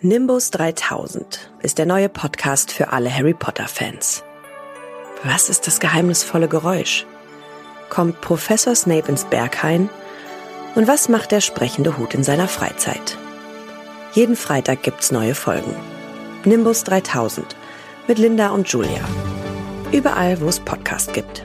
Nimbus 3000 ist der neue Podcast für alle Harry Potter-Fans. Was ist das geheimnisvolle Geräusch? Kommt Professor Snape ins Berghain? Und was macht der sprechende Hut in seiner Freizeit? Jeden Freitag gibt's neue Folgen. Nimbus 3000 mit Linda und Julia. Überall, wo es Podcast gibt.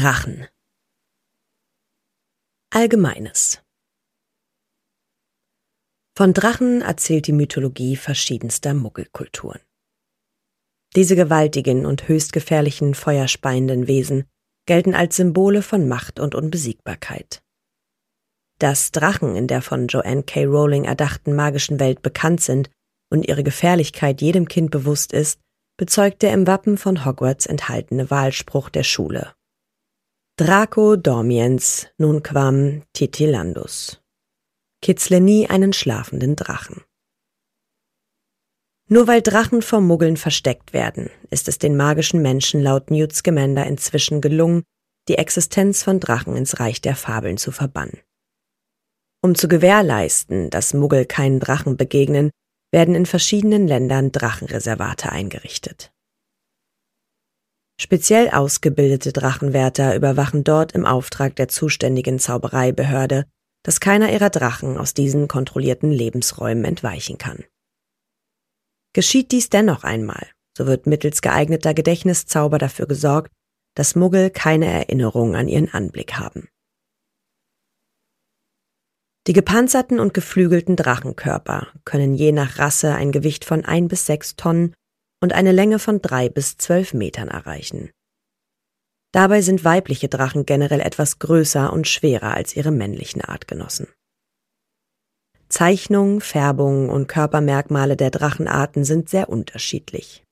Drachen. Allgemeines. Von Drachen erzählt die Mythologie verschiedenster Muggelkulturen. Diese gewaltigen und höchst gefährlichen feuerspeienden Wesen gelten als Symbole von Macht und Unbesiegbarkeit. Dass Drachen in der von Joanne K. Rowling erdachten magischen Welt bekannt sind und ihre Gefährlichkeit jedem Kind bewusst ist, bezeugt der im Wappen von Hogwarts enthaltene Wahlspruch der Schule. Draco dormiens nunquam titilandus. Kitzle nie einen schlafenden Drachen. Nur weil Drachen vor Muggeln versteckt werden, ist es den magischen Menschen laut Newt Scamander inzwischen gelungen, die Existenz von Drachen ins Reich der Fabeln zu verbannen. Um zu gewährleisten, dass Muggel keinen Drachen begegnen, werden in verschiedenen Ländern Drachenreservate eingerichtet. Speziell ausgebildete Drachenwärter überwachen dort im Auftrag der zuständigen Zaubereibehörde, dass keiner ihrer Drachen aus diesen kontrollierten Lebensräumen entweichen kann. Geschieht dies dennoch einmal, so wird mittels geeigneter Gedächtniszauber dafür gesorgt, dass Muggel keine Erinnerung an ihren Anblick haben. Die gepanzerten und geflügelten Drachenkörper können je nach Rasse ein Gewicht von ein bis sechs Tonnen und eine Länge von drei bis zwölf Metern erreichen. Dabei sind weibliche Drachen generell etwas größer und schwerer als ihre männlichen Artgenossen. Zeichnung, Färbung und Körpermerkmale der Drachenarten sind sehr unterschiedlich.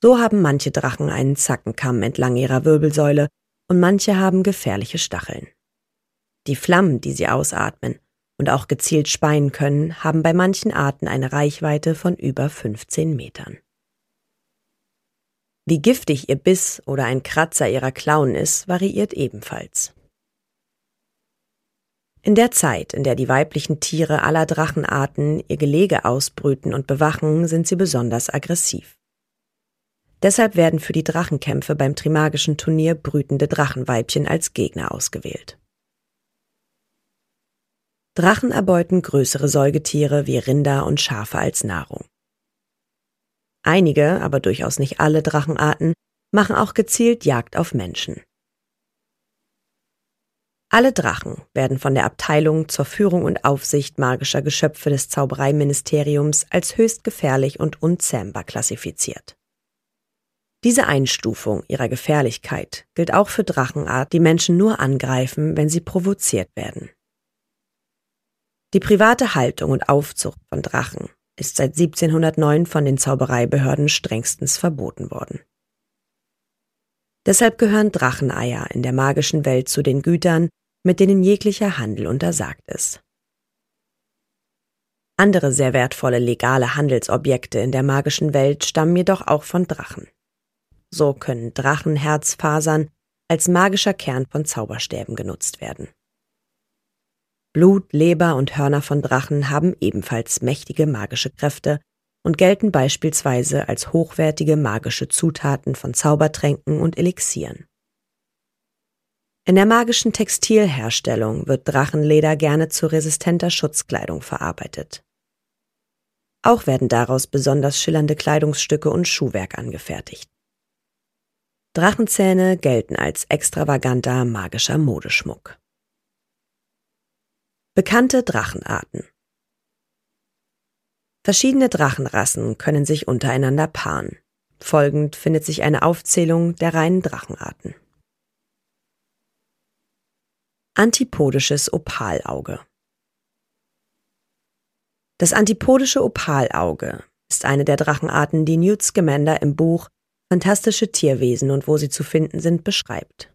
So haben manche Drachen einen Zackenkamm entlang ihrer Wirbelsäule und manche haben gefährliche Stacheln. Die Flammen, die sie ausatmen und auch gezielt speien können, haben bei manchen Arten eine Reichweite von über 15 Metern. Wie giftig ihr Biss oder ein Kratzer ihrer Klauen ist, variiert ebenfalls. In der Zeit, in der die weiblichen Tiere aller Drachenarten ihr Gelege ausbrüten und bewachen, sind sie besonders aggressiv. Deshalb werden für die Drachenkämpfe beim Trimagischen Turnier brütende Drachenweibchen als Gegner ausgewählt. Drachen erbeuten größere Säugetiere wie Rinder und Schafe als Nahrung. Einige, aber durchaus nicht alle Drachenarten machen auch gezielt Jagd auf Menschen. Alle Drachen werden von der Abteilung zur Führung und Aufsicht magischer Geschöpfe des Zaubereiministeriums als höchst gefährlich und unzähmbar klassifiziert. Diese Einstufung ihrer Gefährlichkeit gilt auch für Drachenart, die Menschen nur angreifen, wenn sie provoziert werden. Die private Haltung und Aufzucht von Drachen ist seit 1709 von den Zaubereibehörden strengstens verboten worden. Deshalb gehören Dracheneier in der magischen Welt zu den Gütern, mit denen jeglicher Handel untersagt ist. Andere sehr wertvolle legale Handelsobjekte in der magischen Welt stammen jedoch auch von Drachen. So können Drachenherzfasern als magischer Kern von Zauberstäben genutzt werden. Blut, Leber und Hörner von Drachen haben ebenfalls mächtige magische Kräfte und gelten beispielsweise als hochwertige magische Zutaten von Zaubertränken und Elixieren. In der magischen Textilherstellung wird Drachenleder gerne zu resistenter Schutzkleidung verarbeitet. Auch werden daraus besonders schillernde Kleidungsstücke und Schuhwerk angefertigt. Drachenzähne gelten als extravaganter magischer Modeschmuck. Bekannte Drachenarten Verschiedene Drachenrassen können sich untereinander paaren. Folgend findet sich eine Aufzählung der reinen Drachenarten. Antipodisches Opalauge Das antipodische Opalauge ist eine der Drachenarten, die Newt Scamander im Buch Fantastische Tierwesen und wo sie zu finden sind beschreibt.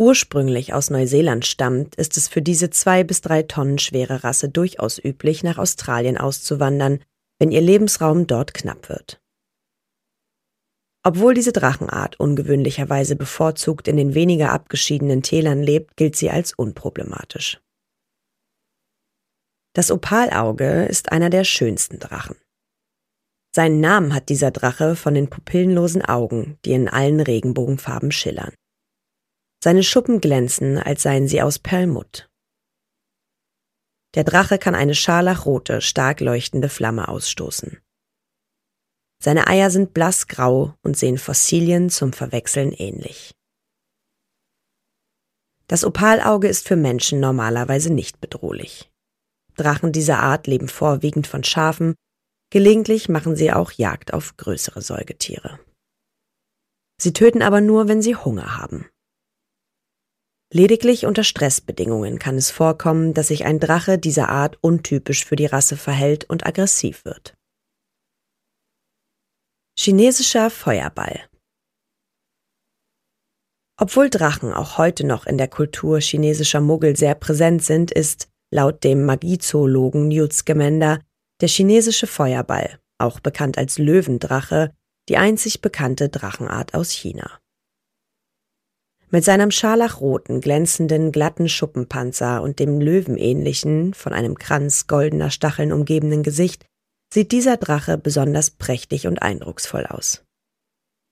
Ursprünglich aus Neuseeland stammt, ist es für diese zwei bis drei Tonnen schwere Rasse durchaus üblich, nach Australien auszuwandern, wenn ihr Lebensraum dort knapp wird. Obwohl diese Drachenart ungewöhnlicherweise bevorzugt in den weniger abgeschiedenen Tälern lebt, gilt sie als unproblematisch. Das Opalauge ist einer der schönsten Drachen. Seinen Namen hat dieser Drache von den pupillenlosen Augen, die in allen Regenbogenfarben schillern. Seine Schuppen glänzen, als seien sie aus Perlmutt. Der Drache kann eine scharlachrote, stark leuchtende Flamme ausstoßen. Seine Eier sind blassgrau und sehen Fossilien zum Verwechseln ähnlich. Das Opalauge ist für Menschen normalerweise nicht bedrohlich. Drachen dieser Art leben vorwiegend von Schafen, gelegentlich machen sie auch Jagd auf größere Säugetiere. Sie töten aber nur, wenn sie Hunger haben. Lediglich unter Stressbedingungen kann es vorkommen, dass sich ein Drache dieser Art untypisch für die Rasse verhält und aggressiv wird. Chinesischer Feuerball Obwohl Drachen auch heute noch in der Kultur chinesischer Muggel sehr präsent sind, ist, laut dem Magiezoologen Newt Scamander, der chinesische Feuerball, auch bekannt als Löwendrache, die einzig bekannte Drachenart aus China. Mit seinem scharlachroten, glänzenden, glatten Schuppenpanzer und dem löwenähnlichen, von einem Kranz goldener Stacheln umgebenen Gesicht sieht dieser Drache besonders prächtig und eindrucksvoll aus.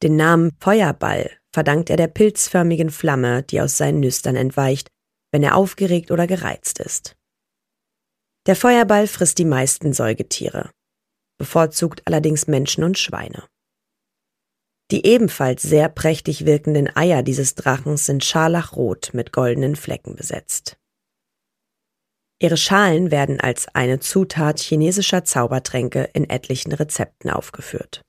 Den Namen Feuerball verdankt er der pilzförmigen Flamme, die aus seinen Nüstern entweicht, wenn er aufgeregt oder gereizt ist. Der Feuerball frisst die meisten Säugetiere, bevorzugt allerdings Menschen und Schweine. Die ebenfalls sehr prächtig wirkenden Eier dieses Drachens sind scharlachrot mit goldenen Flecken besetzt. Ihre Schalen werden als eine Zutat chinesischer Zaubertränke in etlichen Rezepten aufgeführt.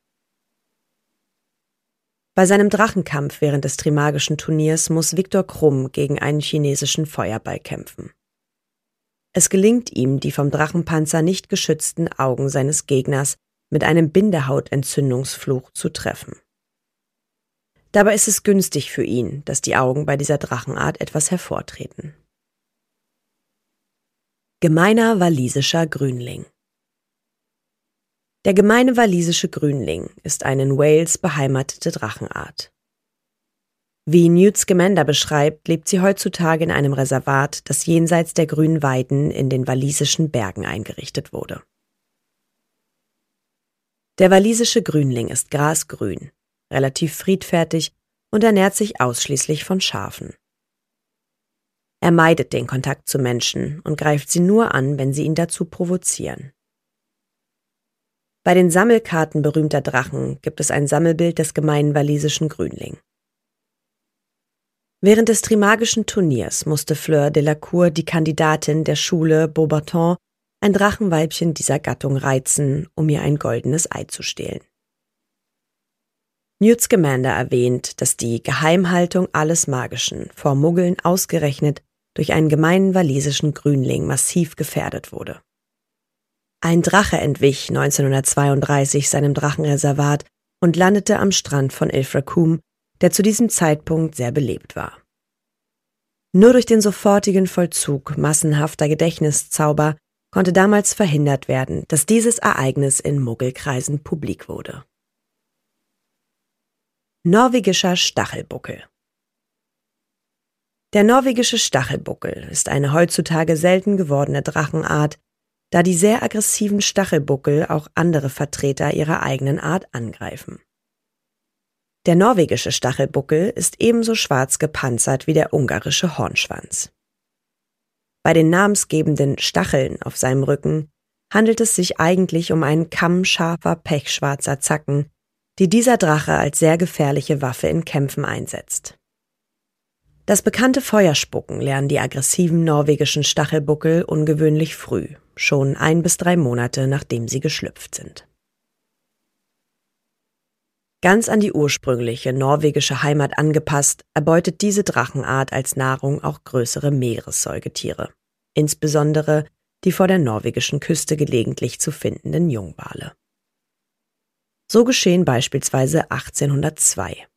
Bei seinem Drachenkampf während des Trimagischen Turniers muss Viktor Krumm gegen einen chinesischen Feuerball kämpfen. Es gelingt ihm, die vom Drachenpanzer nicht geschützten Augen seines Gegners mit einem Bindehautentzündungsfluch zu treffen. Dabei ist es günstig für ihn, dass die Augen bei dieser Drachenart etwas hervortreten. Gemeiner walisischer Grünling Der gemeine walisische Grünling ist eine in Wales beheimatete Drachenart. Wie Newt Scamander beschreibt, lebt sie heutzutage in einem Reservat, das jenseits der grünen Weiden in den walisischen Bergen eingerichtet wurde. Der walisische Grünling ist grasgrün, relativ friedfertig und ernährt sich ausschließlich von Schafen. Er meidet den Kontakt zu Menschen und greift sie nur an, wenn sie ihn dazu provozieren. Bei den Sammelkarten berühmter Drachen gibt es ein Sammelbild des gemeinen walisischen Grünling. Während des Trimagischen Turniers musste Fleur de la Cour die Kandidatin der Schule Beaubaton ein Drachenweibchen dieser Gattung reizen, um ihr ein goldenes Ei zu stehlen. Newt Scamander erwähnt, dass die Geheimhaltung alles Magischen vor Muggeln ausgerechnet durch einen gemeinen walisischen Grünling massiv gefährdet wurde. Ein Drache entwich 1932 seinem Drachenreservat und landete am Strand von Ilfracombe, der zu diesem Zeitpunkt sehr belebt war. Nur durch den sofortigen Vollzug massenhafter Gedächtniszauber konnte damals verhindert werden, dass dieses Ereignis in Muggelkreisen publik wurde. Norwegischer Stachelbuckel der norwegische Stachelbuckel ist eine heutzutage selten gewordene Drachenart, da die sehr aggressiven Stachelbuckel auch andere Vertreter ihrer eigenen Art angreifen. Der norwegische Stachelbuckel ist ebenso schwarz gepanzert wie der ungarische Hornschwanz. Bei den namensgebenden Stacheln auf seinem Rücken handelt es sich eigentlich um einen Kamm scharfer pechschwarzer Zacken, die dieser Drache als sehr gefährliche Waffe in Kämpfen einsetzt. Das bekannte Feuerspucken lernen die aggressiven norwegischen Stachelbuckel ungewöhnlich früh, schon ein bis drei Monate nachdem sie geschlüpft sind. Ganz an die ursprüngliche norwegische Heimat angepasst, erbeutet diese Drachenart als Nahrung auch größere Meeressäugetiere, insbesondere die vor der norwegischen Küste gelegentlich zu findenden Jungwale. So geschehen beispielsweise 1802.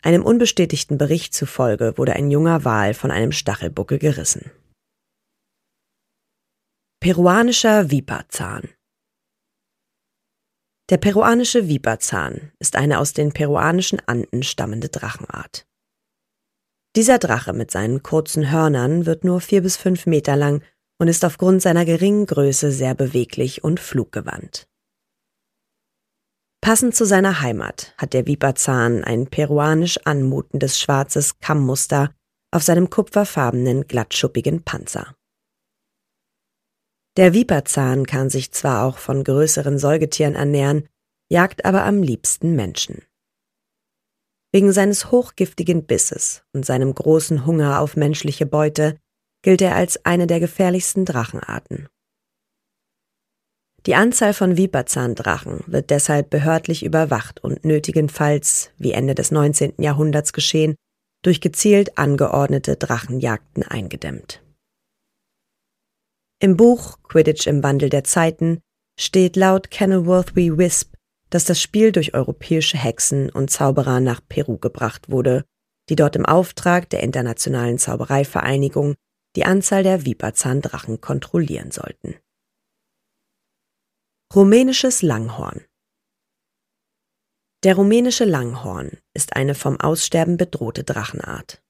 Einem unbestätigten Bericht zufolge wurde ein junger Wal von einem Stachelbuckel gerissen. Peruanischer Viperzahn Der peruanische Viperzahn ist eine aus den peruanischen Anden stammende Drachenart. Dieser Drache mit seinen kurzen Hörnern wird nur vier bis fünf Meter lang und ist aufgrund seiner geringen Größe sehr beweglich und fluggewandt. Passend zu seiner Heimat hat der Viperzahn ein peruanisch anmutendes schwarzes Kammmuster auf seinem kupferfarbenen, glattschuppigen Panzer. Der Viperzahn kann sich zwar auch von größeren Säugetieren ernähren, jagt aber am liebsten Menschen. Wegen seines hochgiftigen Bisses und seinem großen Hunger auf menschliche Beute gilt er als eine der gefährlichsten Drachenarten. Die Anzahl von Viperzahndrachen wird deshalb behördlich überwacht und nötigenfalls, wie Ende des 19. Jahrhunderts geschehen, durch gezielt angeordnete Drachenjagden eingedämmt. Im Buch Quidditch im Wandel der Zeiten steht laut Kenilworth W. Wisp dass das Spiel durch europäische Hexen und Zauberer nach Peru gebracht wurde, die dort im Auftrag der Internationalen Zaubereivereinigung die Anzahl der Viperzahndrachen kontrollieren sollten. Rumänisches Langhorn Der rumänische Langhorn ist eine vom Aussterben bedrohte Drachenart.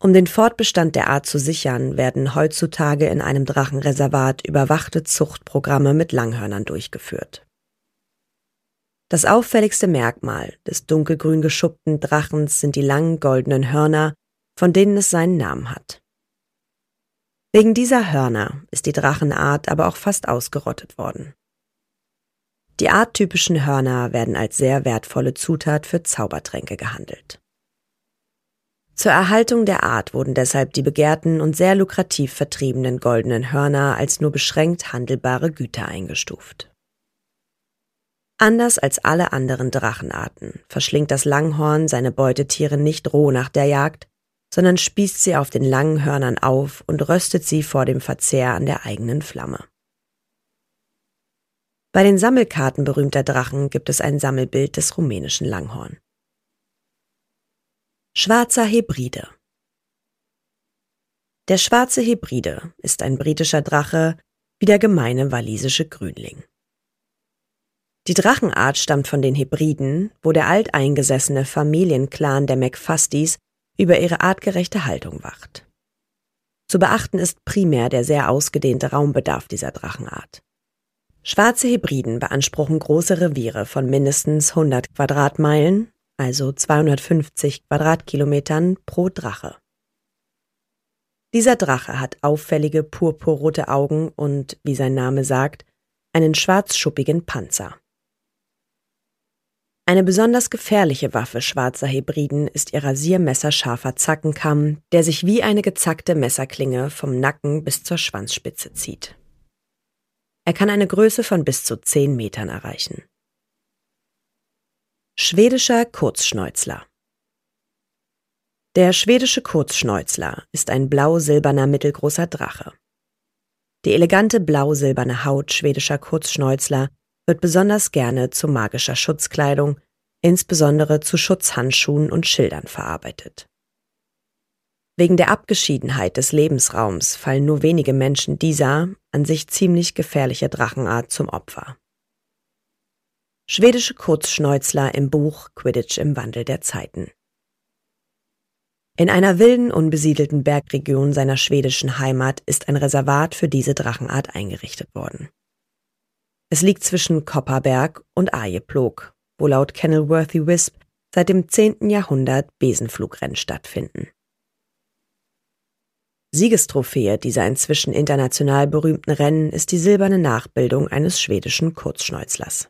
Um den Fortbestand der Art zu sichern, werden heutzutage in einem Drachenreservat überwachte Zuchtprogramme mit Langhörnern durchgeführt. Das auffälligste Merkmal des dunkelgrün geschuppten Drachens sind die langen goldenen Hörner, von denen es seinen Namen hat. Wegen dieser Hörner ist die Drachenart aber auch fast ausgerottet worden. Die arttypischen Hörner werden als sehr wertvolle Zutat für Zaubertränke gehandelt. Zur Erhaltung der Art wurden deshalb die begehrten und sehr lukrativ vertriebenen goldenen Hörner als nur beschränkt handelbare Güter eingestuft. Anders als alle anderen Drachenarten verschlingt das Langhorn seine Beutetiere nicht roh nach der Jagd, sondern spießt sie auf den langen Hörnern auf und röstet sie vor dem Verzehr an der eigenen Flamme. Bei den Sammelkarten berühmter Drachen gibt es ein Sammelbild des rumänischen Langhorn. Schwarzer Hebride Der schwarze Hebride ist ein britischer Drache wie der gemeine walisische Grünling. Die Drachenart stammt von den Hebriden, wo der alteingesessene Familienclan der McFusties über ihre artgerechte Haltung wacht. Zu beachten ist primär der sehr ausgedehnte Raumbedarf dieser Drachenart. Schwarze Hebriden beanspruchen große Reviere von mindestens 100 Quadratmeilen, also 250 Quadratkilometern pro Drache. Dieser Drache hat auffällige purpurrote Augen und, wie sein Name sagt, einen schwarzschuppigen Panzer. Eine besonders gefährliche Waffe schwarzer Hebriden ist ihr rasiermesserscharfer Zackenkamm, der sich wie eine gezackte Messerklinge vom Nacken bis zur Schwanzspitze zieht. Er kann eine Größe von bis zu zehn Metern erreichen. Schwedischer Kurzschnäuzler Der schwedische Kurzschnäuzler ist ein blau-silberner mittelgroßer Drache. Die elegante blau-silberne Haut schwedischer Kurzschnäuzler wird besonders gerne zu magischer Schutzkleidung, insbesondere zu Schutzhandschuhen und Schildern verarbeitet. Wegen der Abgeschiedenheit des Lebensraums fallen nur wenige Menschen dieser an sich ziemlich gefährliche Drachenart zum Opfer. Schwedische Kurzschnäuzler im Buch Quidditch im Wandel der Zeiten. In einer wilden, unbesiedelten Bergregion seiner schwedischen Heimat ist ein Reservat für diese Drachenart eingerichtet worden. Es liegt zwischen Kopperberg und Arjeplog, wo laut Kenilworthy Wisp seit dem 10. Jahrhundert Besenflugrennen stattfinden. Siegestrophäe dieser inzwischen international berühmten Rennen ist die silberne Nachbildung eines schwedischen Kurzschnäuzlers.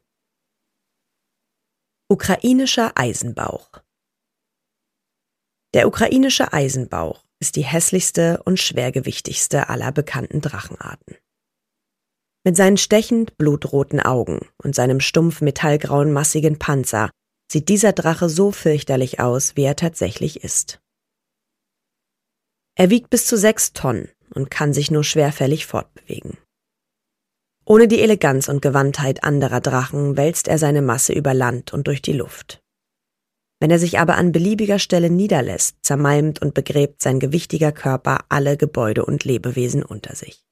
Ukrainischer Eisenbauch Der ukrainische Eisenbauch ist die hässlichste und schwergewichtigste aller bekannten Drachenarten. Mit seinen stechend blutroten Augen und seinem stumpf metallgrauen massigen Panzer sieht dieser Drache so fürchterlich aus, wie er tatsächlich ist. Er wiegt bis zu sechs Tonnen und kann sich nur schwerfällig fortbewegen. Ohne die Eleganz und Gewandtheit anderer Drachen wälzt er seine Masse über Land und durch die Luft. Wenn er sich aber an beliebiger Stelle niederlässt, zermalmt und begräbt sein gewichtiger Körper alle Gebäude und Lebewesen unter sich.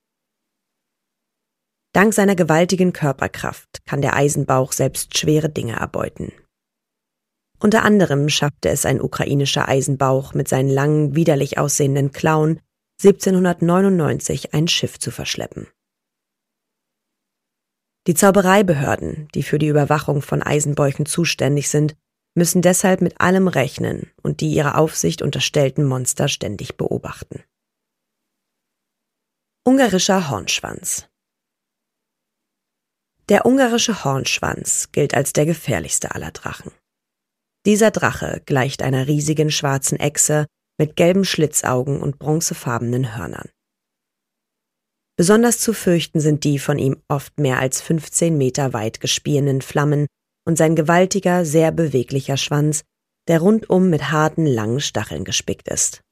Dank seiner gewaltigen Körperkraft kann der Eisenbauch selbst schwere Dinge erbeuten, unter anderem schaffte es ein ukrainischer Eisenbauch mit seinen langen, widerlich aussehenden Klauen 1799 ein Schiff zu verschleppen. Die Zaubereibehörden, die für die Überwachung von Eisenbäuchen zuständig sind, müssen deshalb mit allem rechnen und die ihrer Aufsicht unterstellten Monster ständig beobachten. Ungarischer Hornschwanz Der ungarische Hornschwanz gilt als der gefährlichste aller Drachen. Dieser Drache gleicht einer riesigen schwarzen Echse mit gelben Schlitzaugen und bronzefarbenen Hörnern. Besonders zu fürchten sind die von ihm oft mehr als 15 Meter weit gespienen Flammen und sein gewaltiger, sehr beweglicher Schwanz, der rundum mit harten, langen Stacheln gespickt ist.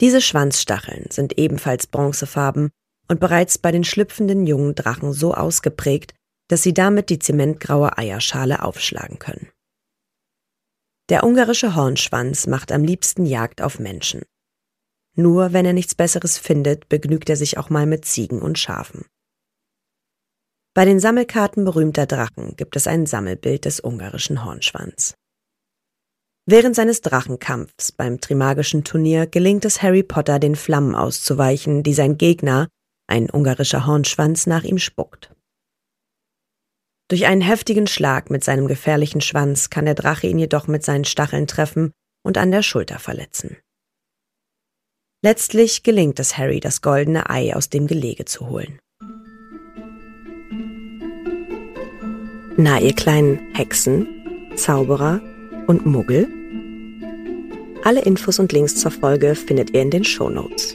Diese Schwanzstacheln sind ebenfalls bronzefarben und bereits bei den schlüpfenden jungen Drachen so ausgeprägt, dass sie damit die zementgraue Eierschale aufschlagen können. Der ungarische Hornschwanz macht am liebsten Jagd auf Menschen. Nur wenn er nichts Besseres findet, begnügt er sich auch mal mit Ziegen und Schafen. Bei den Sammelkarten berühmter Drachen gibt es ein Sammelbild des ungarischen Hornschwanz. Während seines Drachenkampfs beim Trimagischen Turnier gelingt es Harry Potter, den Flammen auszuweichen, die sein Gegner, ein ungarischer Hornschwanz, nach ihm spuckt. Durch einen heftigen Schlag mit seinem gefährlichen Schwanz kann der Drache ihn jedoch mit seinen Stacheln treffen und an der Schulter verletzen. Letztlich gelingt es Harry, das goldene Ei aus dem Gelege zu holen. Na, ihr kleinen Hexen, Zauberer und Muggel? Alle Infos und Links zur Folge findet ihr in den Show Notes.